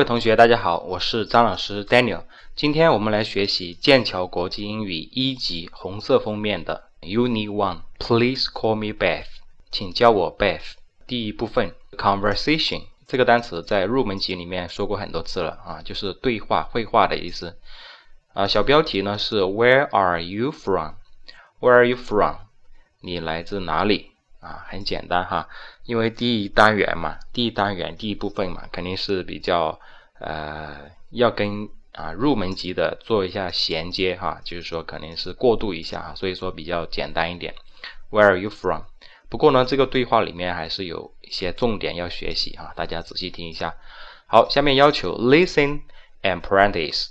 各位同学，大家好，我是张老师 Daniel。今天我们来学习剑桥国际英语一级红色封面的 Unit One。Please call me Beth，请叫我 Beth。第一部分 Conversation 这个单词在入门级里面说过很多次了啊，就是对话、绘画的意思啊。小标题呢是 Where are you from？Where are you from？你来自哪里啊？很简单哈，因为第一单元嘛，第一单元第一部分嘛，肯定是比较。呃，要跟啊入门级的做一下衔接哈，就是说肯定是过渡一下哈，所以说比较简单一点。Where are you from？不过呢，这个对话里面还是有一些重点要学习哈，大家仔细听一下。好，下面要求 listen and practice。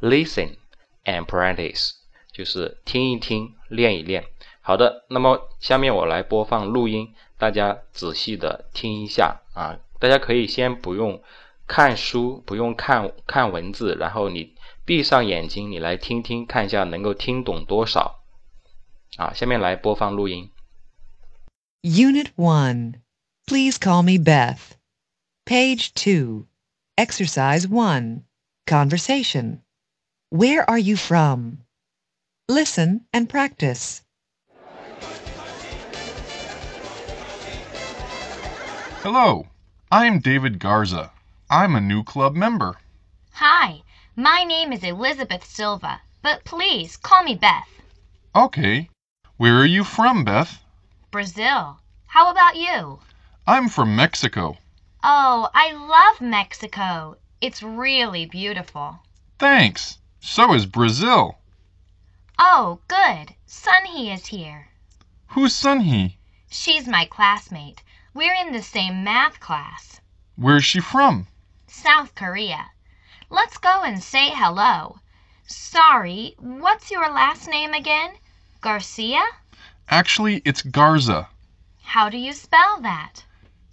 Listen and practice 就是听一听，练一练。好的，那么下面我来播放录音，大家仔细的听一下啊，大家可以先不用。看书不用看看文字，然后你闭上眼睛，你来听听看一下能够听懂多少啊？下面来播放录音。Unit One, please call me Beth. Page Two, Exercise One, Conversation. Where are you from? Listen and practice. Hello, I'm David Garza. I'm a new club member. Hi, my name is Elizabeth Silva, but please call me Beth. Okay. Where are you from, Beth? Brazil. How about you? I'm from Mexico. Oh, I love Mexico. It's really beautiful. Thanks. So is Brazil. Oh, good. Sunhee is here. Who's Sunhee? She's my classmate. We're in the same math class. Where's she from? South Korea. Let's go and say hello. Sorry, what's your last name again? Garcia? Actually, it's Garza. How do you spell that?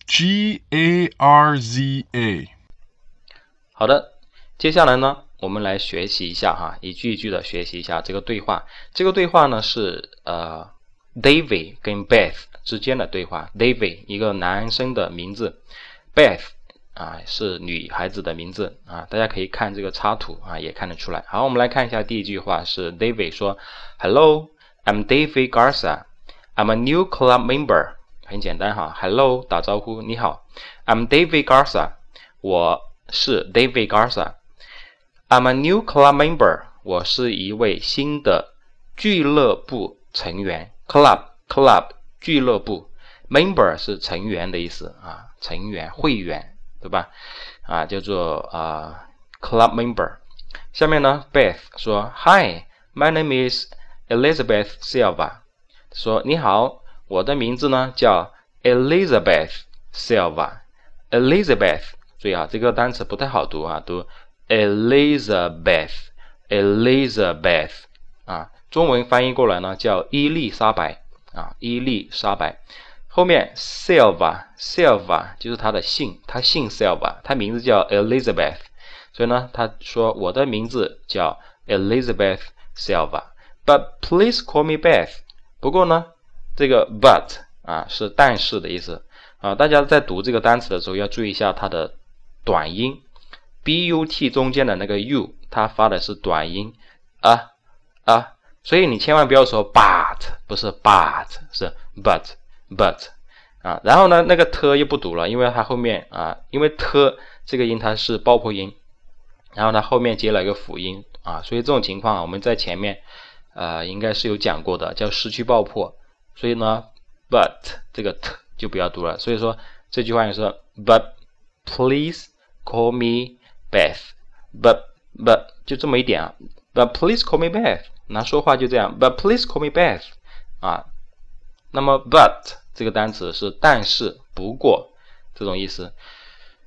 G A R Z A。好的，接下来呢，我们来学习一下哈，一句一句的学习一下这个对话。这个对话呢是呃，David 跟 Beth 之间的对话。David 一个男生的名字，Beth 啊，是女孩子的名字啊，大家可以看这个插图啊，也看得出来。好，我们来看一下第一句话是 David 说：“Hello, I'm David Garza. I'm a new club member。”很简单哈，Hello 打招呼，你好，I'm David Garza，我是 David Garza。I'm a new club member，我是一位新的俱乐部成员。Club club 俱乐部，member 是成员的意思啊，成员会员。对吧？啊，叫做啊，club member。下面呢，Beth 说：“Hi，my name is Elizabeth Silva。”说：“你好，我的名字呢叫 Elizabeth Silva。Elizabeth，注意啊，这个单词不太好读啊，读 Elizabeth，Elizabeth 啊，中文翻译过来呢叫伊丽莎白啊，伊丽莎白。后面 Silva，Silva 就是他的姓，他姓 Silva，他名字叫 Elizabeth，所以呢，他说我的名字叫 Elizabeth Silva，but please call me Beth。不过呢，这个 but 啊是但是的意思。啊，大家在读这个单词的时候要注意一下它的短音，but 中间的那个 u，它发的是短音。啊啊，所以你千万不要说 but，不是 but，是 but。But 啊，然后呢，那个 t 又不读了，因为它后面啊，因为 t 这个音它是爆破音，然后它后面接了一个辅音啊，所以这种情况啊我们在前面呃应该是有讲过的，叫失去爆破，所以呢，but 这个 t 就不要读了。所以说这句话就是 but please call me Beth，but but 就这么一点啊，but please call me Beth，那说话就这样，but please call me Beth 啊。那么，but 这个单词是但是、不过这种意思，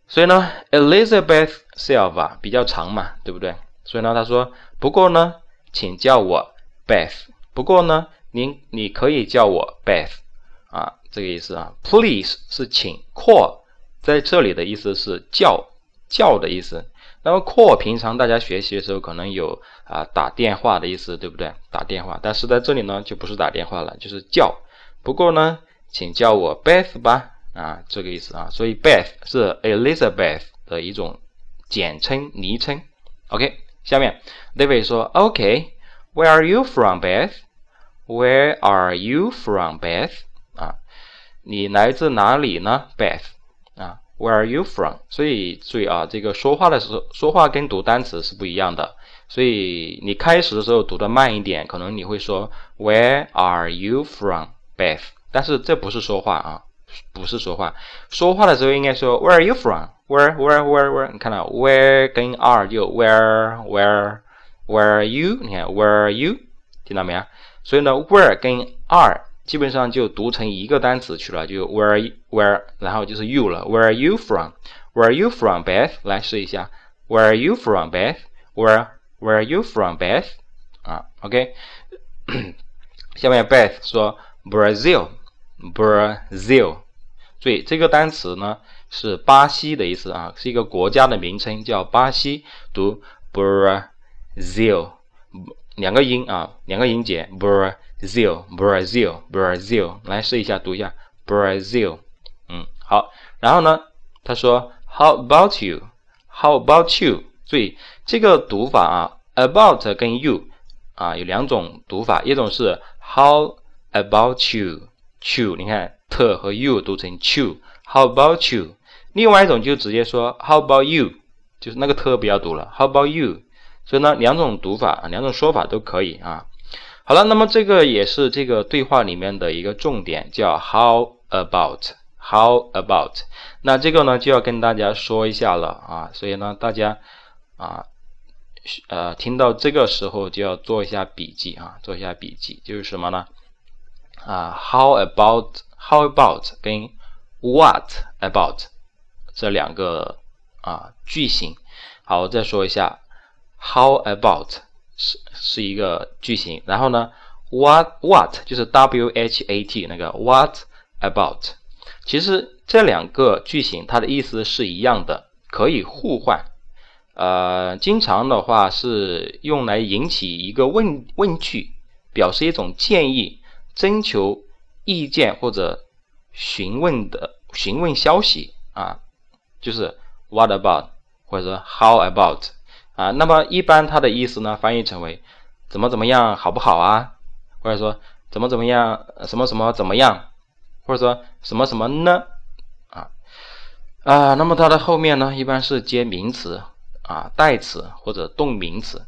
所以呢，Elizabeth Silva 比较长嘛，对不对？所以呢，他说，不过呢，请叫我 Beth。不过呢，您你可以叫我 Beth 啊，这个意思啊。Please 是请，call 在这里的意思是叫叫的意思。那么 call 平常大家学习的时候可能有啊打电话的意思，对不对？打电话，但是在这里呢就不是打电话了，就是叫。不过呢，请叫我 Beth 吧，啊，这个意思啊。所以 Beth 是 Elizabeth 的一种简称、昵称。OK，下面 David 说：“OK，Where are you from, Beth？Where are you from, Beth？啊，你来自哪里呢，Beth？啊，Where are you from？所以注意啊，这个说话的时候，说话跟读单词是不一样的。所以你开始的时候读的慢一点，可能你会说 Where are you from, Beth？但是这不是说话啊，不是说话。说话的时候应该说 Where are you from？Where where where where？你看到 where 跟 are 就 where where where are you？你看 where are you？听到没有？所以呢，where 跟 are 基本上就读成一个单词去了，就 where where，然后就是 you 了。Where are you from？Where are you from, Beth？来试一下，Where are you from, Beth？Where Where are you from, Beth？啊，OK。下面 Beth 说 Brazil，。注意这个单词呢。是巴西的意思啊，是一个国家的名称，叫巴西，读 Brazil，两个音啊，两个音节，Brazil，Brazil，Brazil，来试一下读一下 Brazil，嗯，好，然后呢，他说 How about you？How about you？注意这个读法啊，about 跟 you 啊有两种读法，一种是 How about you？you？you，你看 t 和 you 读成 you，How about you？另外一种就直接说 How about you？就是那个特不要读了。How about you？所以呢，两种读法，两种说法都可以啊。好了，那么这个也是这个对话里面的一个重点，叫 How about？How about？那这个呢就要跟大家说一下了啊。所以呢，大家啊，呃，听到这个时候就要做一下笔记啊，做一下笔记，就是什么呢？啊，How about？How about？跟 What about？这两个啊句型，好，我再说一下，How about 是是一个句型，然后呢，What What 就是 W H A T 那个 What about，其实这两个句型它的意思是一样的，可以互换。呃，经常的话是用来引起一个问问句，表示一种建议、征求意见或者询问的询问消息啊。就是 What about 或者说 How about 啊？那么一般它的意思呢，翻译成为怎么怎么样，好不好啊？或者说怎么怎么样，什么什么怎么样？或者说什么什么呢？啊啊，那么它的后面呢，一般是接名词啊、代词或者动名词。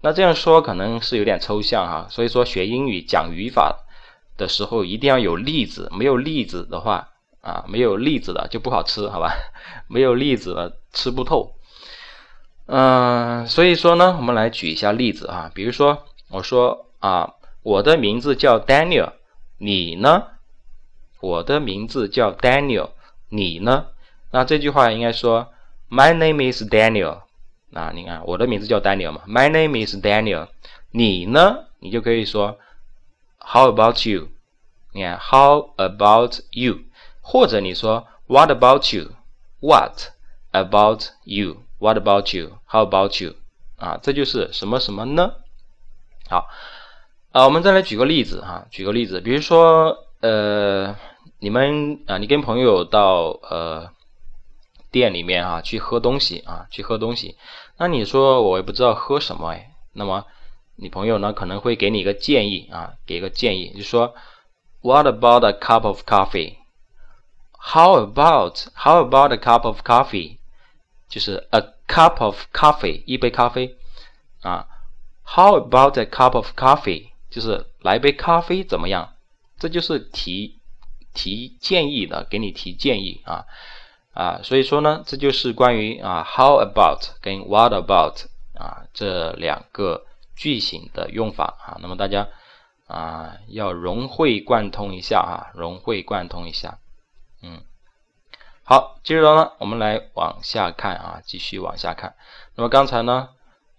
那这样说可能是有点抽象哈，所以说学英语讲语法的时候一定要有例子，没有例子的话。啊，没有例子的就不好吃，好吧？没有例子的吃不透。嗯，所以说呢，我们来举一下例子啊。比如说，我说啊，我的名字叫 Daniel，你呢？我的名字叫 Daniel，你呢？那这句话应该说 My name is Daniel。那你看，我的名字叫 Daniel 嘛？My name is Daniel。你呢？你就可以说 How about you？你看 How about you？或者你说 What about you? What about you? What about you? How about you? 啊，这就是什么什么呢？好，啊，我们再来举个例子哈，举个例子，比如说呃，你们啊，你跟朋友到呃店里面啊去喝东西啊，去喝东西，那你说我也不知道喝什么哎，那么你朋友呢可能会给你一个建议啊，给一个建议，就说 What about a cup of coffee? How about How about a cup of coffee？就是 a cup of coffee，一杯咖啡啊。How about a cup of coffee？就是来杯咖啡怎么样？这就是提提建议的，给你提建议啊啊。所以说呢，这就是关于啊 how about 跟 what about 啊这两个句型的用法啊。那么大家啊要融会贯通一下啊，融会贯通一下。嗯，好，接着呢，我们来往下看啊，继续往下看。那么刚才呢，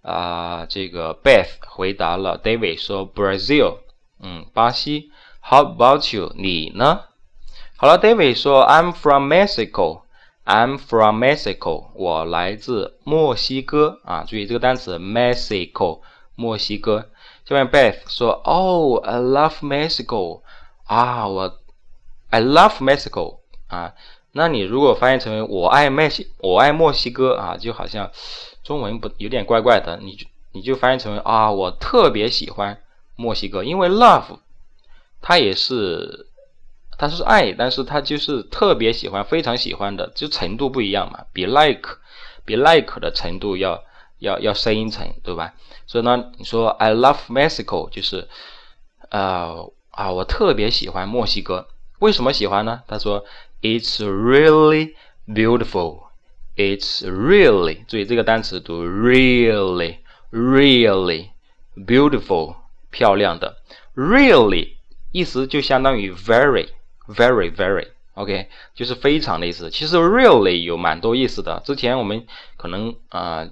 啊，这个 Beth 回答了 David 说 Brazil，嗯，巴西。How about you？你呢？好了，David 说 I'm from Mexico I'm from Mexico，我来自墨西哥啊。注意这个单词 Mexico，墨西哥。下面 Beth 说 Oh, I love Mexico，啊，我 I love Mexico。啊，那你如果翻译成为我爱墨西我爱墨西哥啊，就好像中文不有点怪怪的，你就你就翻译成为啊，我特别喜欢墨西哥，因为 love 它也是它是爱，但是它就是特别喜欢，非常喜欢的，就程度不一样嘛，比 like 比 like 的程度要要要深一层，对吧？所以呢，你说 I love Mexico 就是呃啊，我特别喜欢墨西哥，为什么喜欢呢？他说。It's really beautiful. It's really 注意这个单词读 really really beautiful 漂亮的 really 意思就相当于 very very very OK 就是非常的意思。其实 really 有蛮多意思的。之前我们可能啊、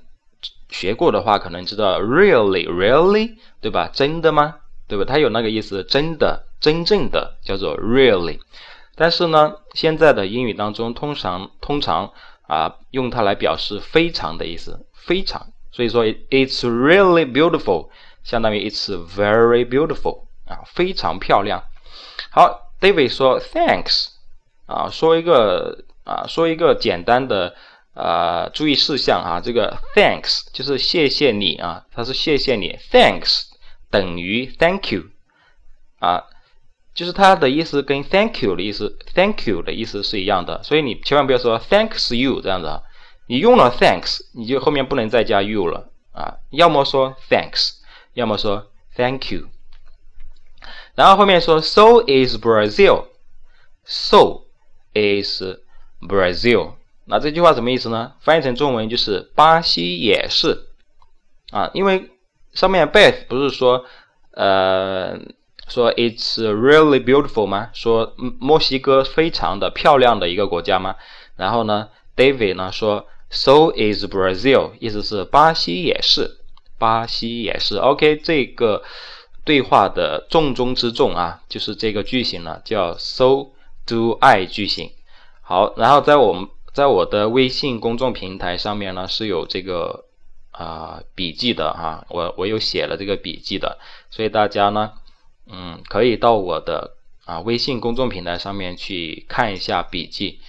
学过的话，可能知道 really really 对吧？真的吗？对吧？它有那个意思，真的真正的叫做 really。但是呢，现在的英语当中通常通常啊用它来表示非常的意思，非常。所以说，it's really beautiful，相当于 it's very beautiful 啊，非常漂亮。好，David 说 thanks 啊，说一个啊，说一个简单的啊注意事项啊，这个 thanks 就是谢谢你啊，它是谢谢你，thanks 等于 thank you 啊。就是它的意思跟 thank you 的意思，thank you 的意思是一样的，所以你千万不要说 thanks you 这样子啊，你用了 thanks，你就后面不能再加 you 了啊，要么说 thanks，要么说 thank you。然后后面说 so is Brazil，so is Brazil，那这句话什么意思呢？翻译成中文就是巴西也是啊，因为上面 Beth 不是说呃。说 It's really beautiful 吗？说墨西哥非常的漂亮的一个国家吗？然后呢，David 呢说 So is Brazil，意思是巴西也是，巴西也是。OK，这个对话的重中之重啊，就是这个句型呢，叫 So do I 句型。好，然后在我们在我的微信公众平台上面呢是有这个啊笔记的哈，我我有写了这个笔记的，所以大家呢。嗯，可以到我的啊微信公众平台上面去看一下笔记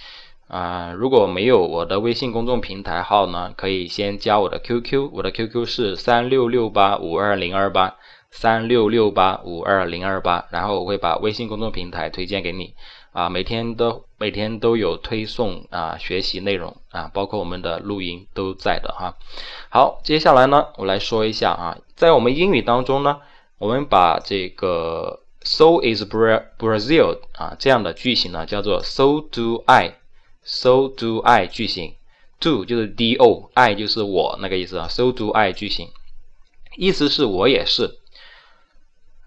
啊。如果没有我的微信公众平台号呢，可以先加我的 QQ，我的 QQ 是三六六八五二零二八三六六八五二零二八，然后我会把微信公众平台推荐给你啊。每天都每天都有推送啊学习内容啊，包括我们的录音都在的哈。好，接下来呢，我来说一下啊，在我们英语当中呢。我们把这个 "so is Brazil" 啊这样的句型呢，叫做 "so do I"，"so do I" 句型，"do" 就是 "do"，"I" 就是我那个意思啊，"so do I" 句型，意思是我也是。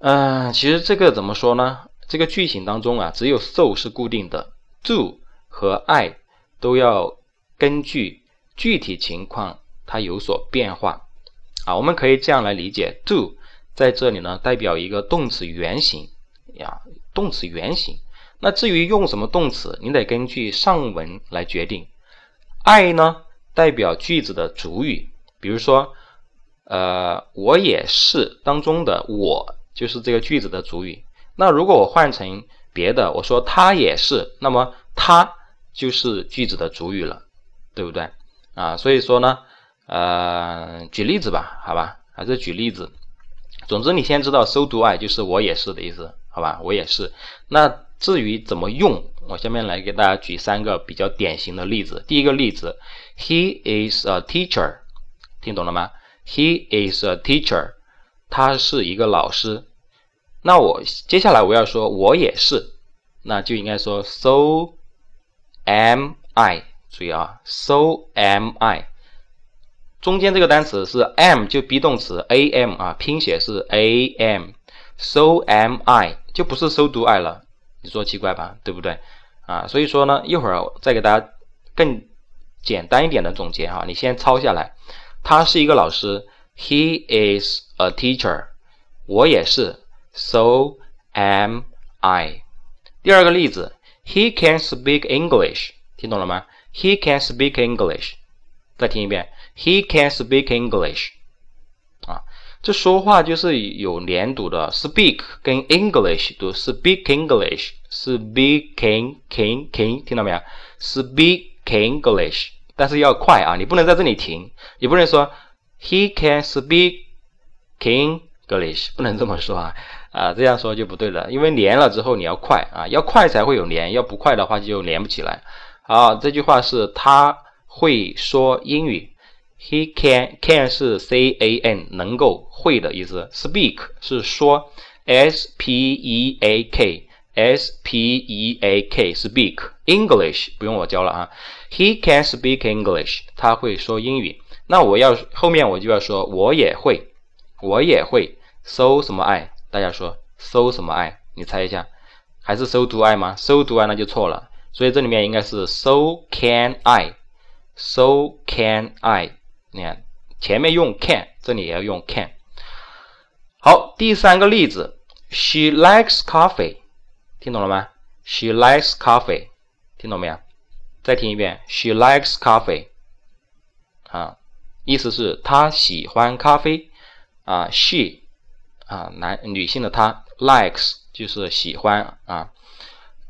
嗯，其实这个怎么说呢？这个句型当中啊，只有 "so" 是固定的，"do" 和 "I" 都要根据具体情况它有所变化啊。我们可以这样来理解："do"。在这里呢，代表一个动词原形呀，动词原形。那至于用什么动词，你得根据上文来决定。I 呢，代表句子的主语，比如说，呃，我也是当中的我就是这个句子的主语。那如果我换成别的，我说他也是，那么他就是句子的主语了，对不对？啊，所以说呢，呃，举例子吧，好吧，还是举例子。总之，你先知道 “so do I” 就是我也是的意思，好吧？我也是。那至于怎么用，我下面来给大家举三个比较典型的例子。第一个例子，He is a teacher，听懂了吗？He is a teacher，他是一个老师。那我接下来我要说我也是，那就应该说 “so am I”。注意啊，“so am I”。中间这个单词是 am 就 be 动词 am 啊，拼写是 am，so am I 就不是 so do I 了，你说奇怪吧，对不对啊？所以说呢，一会儿再给大家更简单一点的总结哈，你先抄下来。他是一个老师 ，he is a teacher，我也是，so am I。第二个例子，he can speak English，听懂了吗？he can speak English，再听一遍。He can speak English，啊， 这说话就是有连读的，speak 跟 English 读，speak English，speaking king king，听到没有？speak English，但是要快啊，你不能在这里停，你不能说 He can speak English，不能这么说啊，啊，这样说就不对了，因为连了之后你要快啊，要快才会有连，要不快的话就连不起来。好，这句话是他会说英语。He can can 是 c a n 能够会的意思，speak 是说，s p e a k s p e a k speak English 不用我教了啊，He can speak English 他会说英语。那我要后面我就要说我也会，我也会 so 什么 I 大家说 so 什么 I 你猜一下，还是 so do I 吗？so do I 那就错了，所以这里面应该是 so can I so can I。你看，前面用 can，这里也要用 can。好，第三个例子，She likes coffee，听懂了吗？She likes coffee，听懂没有？再听一遍，She likes coffee，啊，意思是她喜欢咖啡啊。She 啊，男女性的她 likes 就是喜欢啊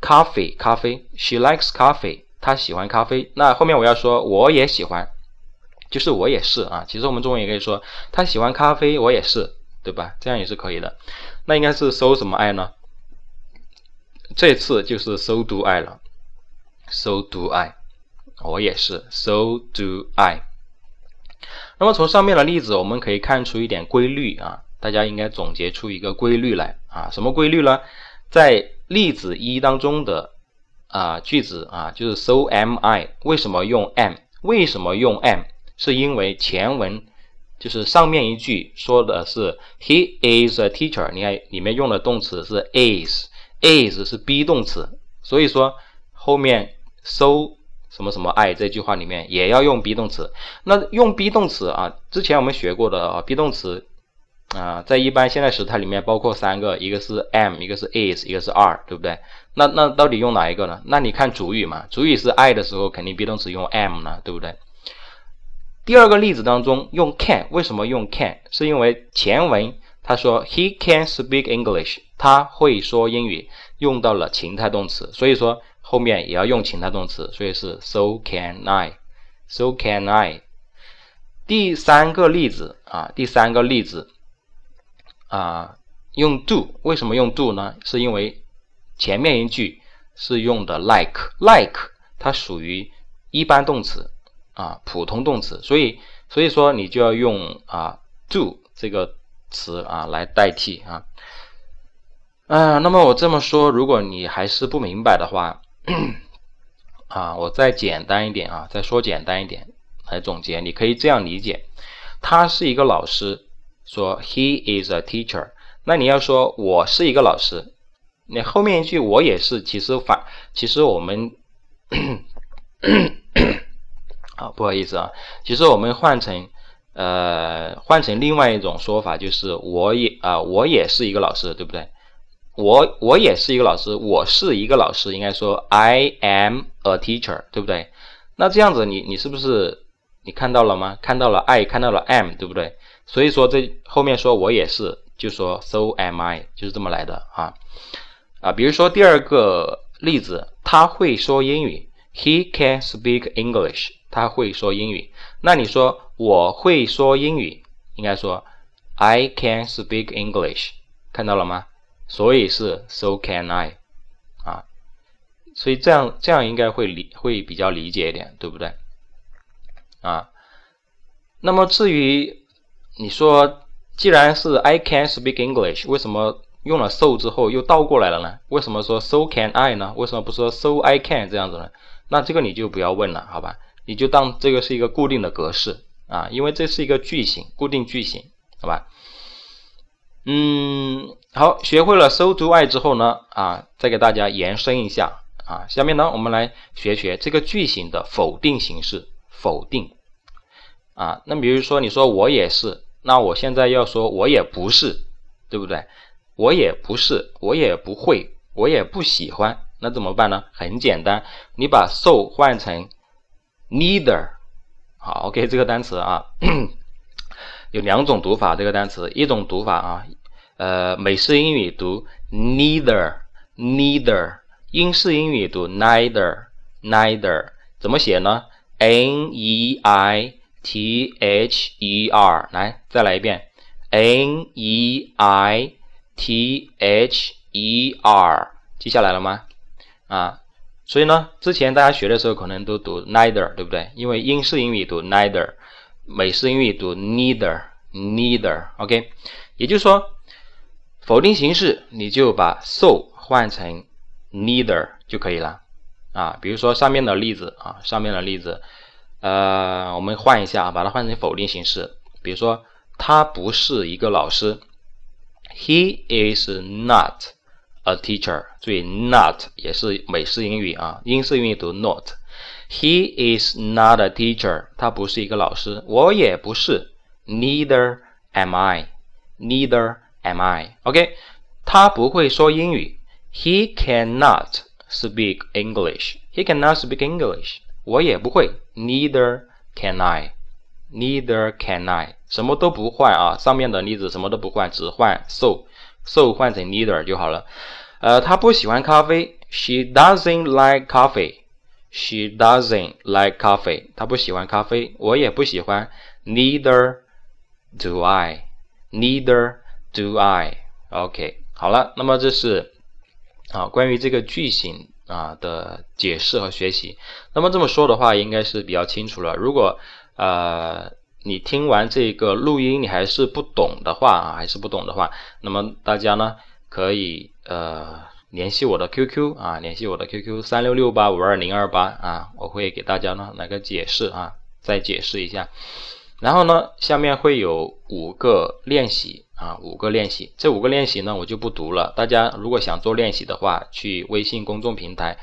，coffee 咖啡，She likes coffee，她喜欢咖啡。那后面我要说我也喜欢。就是我也是啊，其实我们中文也可以说他喜欢咖啡，我也是，对吧？这样也是可以的。那应该是 so 什么 I 呢？这次就是 so do I 了，so do I，我也是，so do I。那么从上面的例子我们可以看出一点规律啊，大家应该总结出一个规律来啊，什么规律呢？在例子一当中的啊句子啊，就是 so am I，为什么用 am？为什么用 am？是因为前文就是上面一句说的是 he is a teacher，你看里面用的动词是 is，is 是 be 动词，所以说后面 so 什么什么 I 这句话里面也要用 be 动词。那用 be 动词啊，之前我们学过的啊 be 动词啊，在一般现在时态里面包括三个，一个是 am，一个是 is，一个是 are，对不对？那那到底用哪一个呢？那你看主语嘛，主语是 I 的时候，肯定 be 动词用 am 呢，对不对？第二个例子当中用 can，为什么用 can？是因为前文他说 he can speak English，他会说英语，用到了情态动词，所以说后面也要用情态动词，所以是 so can I，so can I。第三个例子啊，第三个例子啊，用 do，为什么用 do 呢？是因为前面一句是用的 like，like 它属于一般动词。啊，普通动词，所以所以说你就要用啊 do 这个词啊来代替啊。啊，那么我这么说，如果你还是不明白的话，啊，我再简单一点啊，再说简单一点来总结，你可以这样理解：他是一个老师，说 he is a teacher。那你要说我是一个老师，你后面一句我也是，其实反其实我们。啊，不好意思啊，其实我们换成，呃，换成另外一种说法，就是我也啊，我也是一个老师，对不对？我我也是一个老师，我是一个老师，应该说 I am a teacher，对不对？那这样子，你你是不是你看到了吗？看到了 I，看到了 am，对不对？所以说这后面说我也是，就说 so am I，就是这么来的啊啊，比如说第二个例子，他会说英语，He can speak English。他会说英语，那你说我会说英语，应该说 I can speak English，看到了吗？所以是 So can I，啊，所以这样这样应该会理会比较理解一点，对不对？啊，那么至于你说既然是 I can speak English，为什么用了 so 之后又倒过来了呢？为什么说 So can I 呢？为什么不说 So I can 这样子呢？那这个你就不要问了，好吧？你就当这个是一个固定的格式啊，因为这是一个句型，固定句型，好吧？嗯，好，学会了 so do I 之后呢，啊，再给大家延伸一下啊，下面呢，我们来学学这个句型的否定形式，否定啊。那比如说，你说我也是，那我现在要说我也不是，对不对？我也不是，我也不会，我也不喜欢，那怎么办呢？很简单，你把 so 换成。Neither，好，OK，这个单词啊 有两种读法这个单词，一种读法啊，呃，美式英语读 neither，neither，英式英语读 neither，neither，怎么写呢？n e i t h e r，来，再来一遍，n e i t h e r，记下来了吗？啊，所以呢，之前大家学的时候可能都读 neither，对不对？因为英式英语读 neither。美式英语读 neither，neither，OK，也就是说，否定形式你就把 so 换成 neither 就可以了啊。比如说上面的例子啊，上面的例子，呃，我们换一下，把它换成否定形式。比如说，他不是一个老师，He is not a teacher。注意，not 也是美式英语啊，英式英语读 not。He is not a teacher，他不是一个老师，我也不是，Neither am I，Neither am I。OK，他不会说英语，He cannot speak English，He cannot speak English。我也不会，Neither can I，Neither can I。什么都不换啊，上面的例子什么都不换，只换 so，so 换成 neither 就好了。呃，他不喜欢咖啡，She doesn't like coffee。She doesn't like coffee. 她不喜欢咖啡，我也不喜欢。Neither do I. Neither do I. OK，好了，那么这是啊关于这个句型啊的解释和学习。那么这么说的话，应该是比较清楚了。如果呃你听完这个录音，你还是不懂的话啊，还是不懂的话，那么大家呢可以呃。联系我的 QQ 啊，联系我的 QQ 三六六八五二零二八啊，我会给大家呢来个解释啊，再解释一下。然后呢，下面会有五个练习啊，五个练习。这五个练习呢，我就不读了。大家如果想做练习的话，去微信公众平台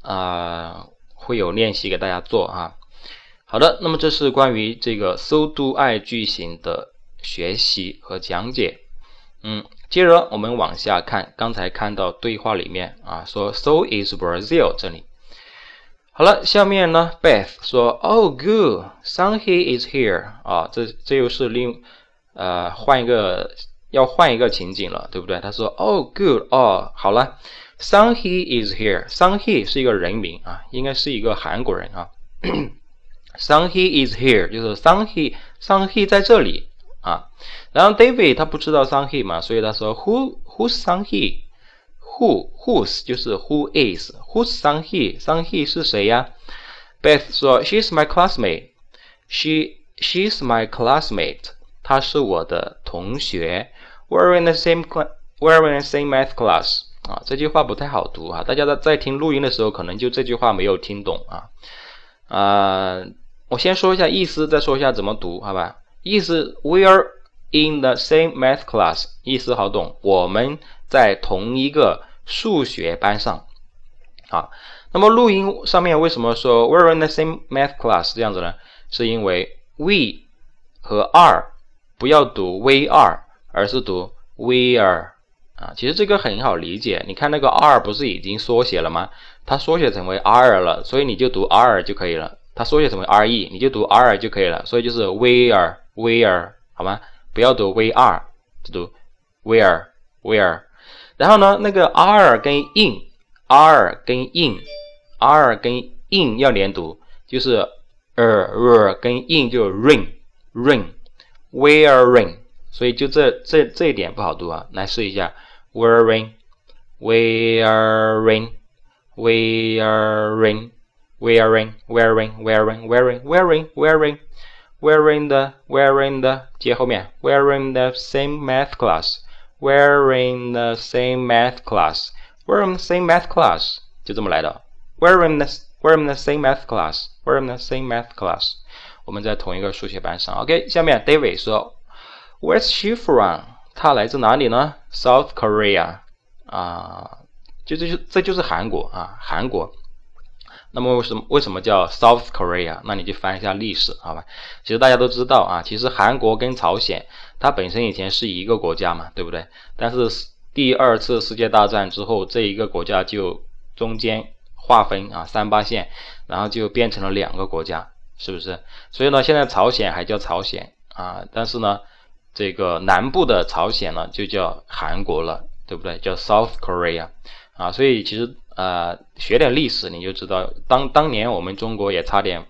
啊，会有练习给大家做啊。好的，那么这是关于这个 So Do I 句型的学习和讲解。嗯。接着我们往下看，刚才看到对话里面啊，说 So is Brazil 这里。好了，下面呢，Beth 说 Oh good, Sunny is here 啊，这这又是另呃换一个要换一个情景了，对不对？他说 Oh good 哦，好了 Sun He is here. Sun He 是一个人名啊，应该是一个韩国人啊。Sun He is here 就是 Sun He，Sun He 在这里。啊，然后 David 他不知道 Sun He 嘛，所以他说 Who Who's Sun He? Who, whose 就是 Who is？Who's Sun He？Sun He 是谁呀？Beth 说 She's my classmate. She She's my classmate. 他是我的同学。We're in the same We're in the same math class。啊，这句话不太好读啊。大家在在听录音的时候，可能就这句话没有听懂啊。啊，我先说一下意思，再说一下怎么读，好吧？意思 We're in the same math class。意思好懂，我们在同一个数学班上。啊，那么录音上面为什么说 We're in the same math class 这样子呢？是因为 We 和 are。不要读 we are，而是读 we are。啊，其实这个很好理解。你看那个 r 不是已经缩写了吗？它缩写成为 r 了，所以你就读 r 就可以了。它缩写成为 re，你就读 r 就可以了。所以就是 we are。Where 好吗？不要读 we are，就读 where where。然后呢，那个 r 跟 in r 跟 in r 跟 in 要连读，就是 r r 跟 in 就 ring ring ring，wearing。所以就这这这一点不好读啊，来试一下 wearing wearing wearing wearing wearing wearing wearing wearing wearing We're in the we're in the 接后面 We're in the same math class. We're in the same math class. We're in the same math class. 就这么来的。We're in the We're in the same math class. We're in the same math class. 我们在同一个数学班上。OK，下面 David 说，Where's she from？她来自哪里呢？South Korea。啊，就这就这就是韩国啊，韩国。那么为什么为什么叫 South Korea？那你就翻一下历史，好吧？其实大家都知道啊，其实韩国跟朝鲜它本身以前是一个国家嘛，对不对？但是第二次世界大战之后，这一个国家就中间划分啊三八线，然后就变成了两个国家，是不是？所以呢，现在朝鲜还叫朝鲜啊，但是呢，这个南部的朝鲜呢就叫韩国了，对不对？叫 South Korea 啊，所以其实呃学点历史你就知道，当当年我们中国也差点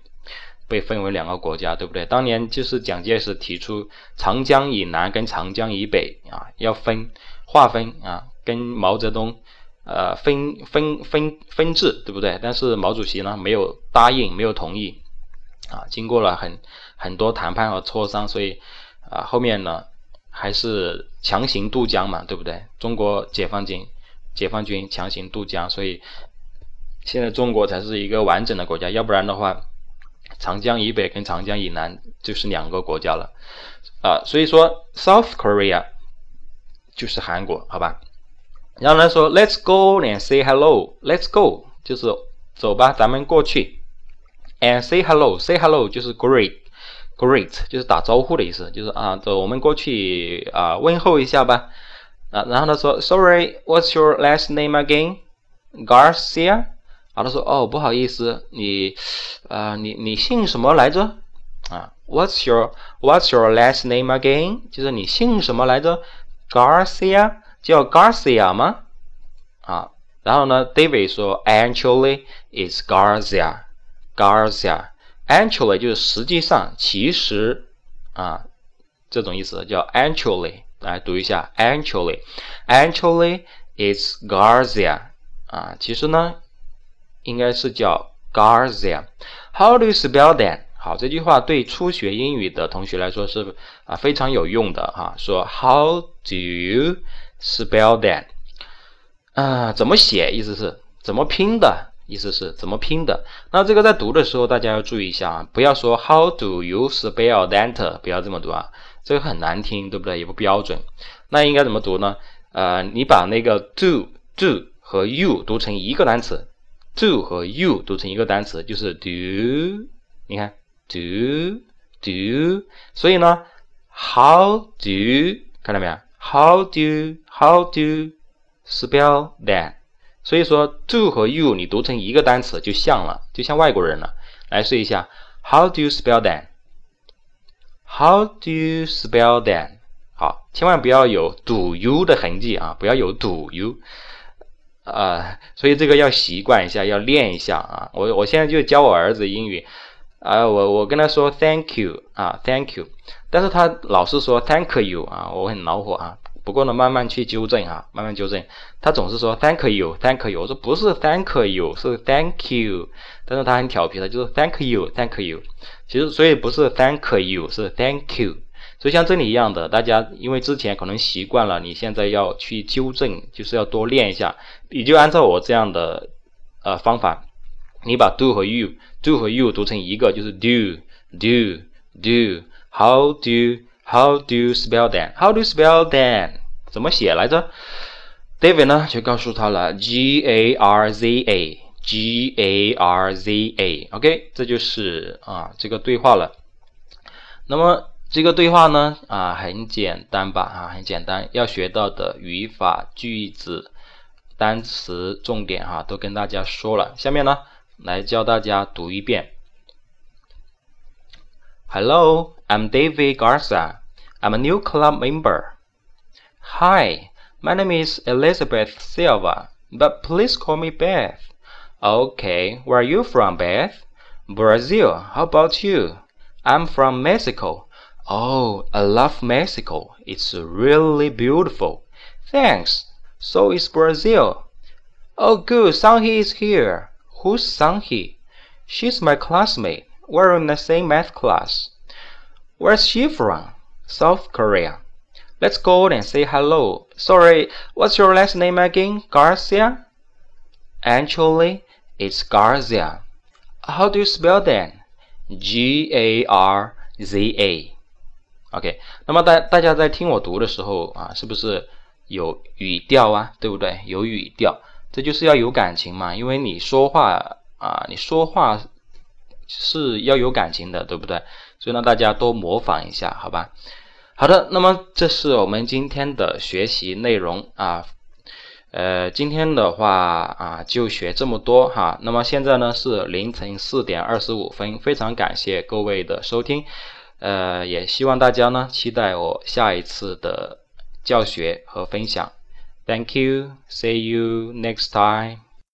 被分为两个国家，对不对？当年就是蒋介石提出长江以南跟长江以北啊要分划分啊，跟毛泽东呃分分分分治，对不对？但是毛主席呢没有答应，没有同意啊，经过了很很多谈判和磋商，所以啊后面呢还是强行渡江嘛，对不对？中国解放军解放军强行渡江，所以现在中国才是一个完整的国家，要不然的话。长江以北跟长江以南就是两个国家了，啊，所以说 South Korea 就是韩国，好吧？然后呢说 Let's go and say hello，Let's go 就是走吧，咱们过去 ，and say hello，say hello 就是 great，great 就是打招呼的意思，就是啊，走，我们过去啊，问候一下吧，啊，然后他说 Sorry，what's your last name again？Garcia。啊，他说：“哦，不好意思，你，啊，你你姓什么来着？啊，What's your What's your last name again？就是你姓什么来着？Garcia，叫 Garcia 吗？啊，然后呢，David 说，Actually, it's Garcia. Garcia. Actually 就是实际上，其实，啊，这种意思叫 Actually。来读一下，Actually, Actually, is Garcia. 啊，其实呢。”应该是叫 Garcia。How do you spell that？好，这句话对初学英语的同学来说是啊非常有用的哈。说 How do you spell that？啊，怎么写？意思是怎么拼的？意思是怎么拼的？那这个在读的时候大家要注意一下啊，不要说 How do you spell that？不要这么读啊，这个很难听，对不对？也不标准。那应该怎么读呢？呃，你把那个 do do 和 you 读成一个单词。do 和 you 读成一个单词，就是 do。你看，do do。所以呢，how do 看到没有？How do how do spell that？所以说，do 和 you 你读成一个单词就像了，就像外国人了。来试一下，How do you spell that？How do you spell that？好，千万不要有 do you 的痕迹啊，不要有 do you。啊，所以这个要习惯一下，要练一下啊！我我现在就教我儿子英语，啊，我我跟他说 thank you 啊，thank you，但是他老是说 thank you 啊，我很恼火啊。不过呢，慢慢去纠正哈，慢慢纠正。他总是说 thank you，thank you，我说不是 thank you，是 thank you，但是他很调皮的，就是 thank you，thank you。其实所以不是 thank you，是 thank you。所以像这里一样的，大家因为之前可能习惯了，你现在要去纠正，就是要多练一下。你就按照我这样的呃方法，你把 do 和 you，do 和 you 读成一个，就是 do do do。How do how do you spell that？How do you spell that？怎么写来着？David 呢就告诉他了，G A R Z A，G A R Z A。OK，这就是啊这个对话了。那么。这个对话呢，啊，很简单吧，啊，很简单，要学到的语法、句子、单词、重点，哈，都跟大家说了。下面呢，来教大家读一遍。Hello, I'm David Garza. I'm a new club member. Hi, my name is Elizabeth Silva, but please call me Beth. Okay, where are you from, Beth? Brazil. How about you? I'm from Mexico. Oh, I love Mexico. It's really beautiful. Thanks. So is Brazil. Oh, good. Sanghi is here. Who's Sanghi? She's my classmate. We're in the same math class. Where's she from? South Korea. Let's go and say hello. Sorry, what's your last name again? Garcia? Actually, it's Garcia. How do you spell that? G A R Z A. OK，那么大大家在听我读的时候啊，是不是有语调啊？对不对？有语调，这就是要有感情嘛。因为你说话啊，你说话是要有感情的，对不对？所以呢，大家多模仿一下，好吧？好的，那么这是我们今天的学习内容啊。呃，今天的话啊，就学这么多哈。那么现在呢是凌晨四点二十五分，非常感谢各位的收听。呃，也希望大家呢期待我下一次的教学和分享。Thank you. See you next time.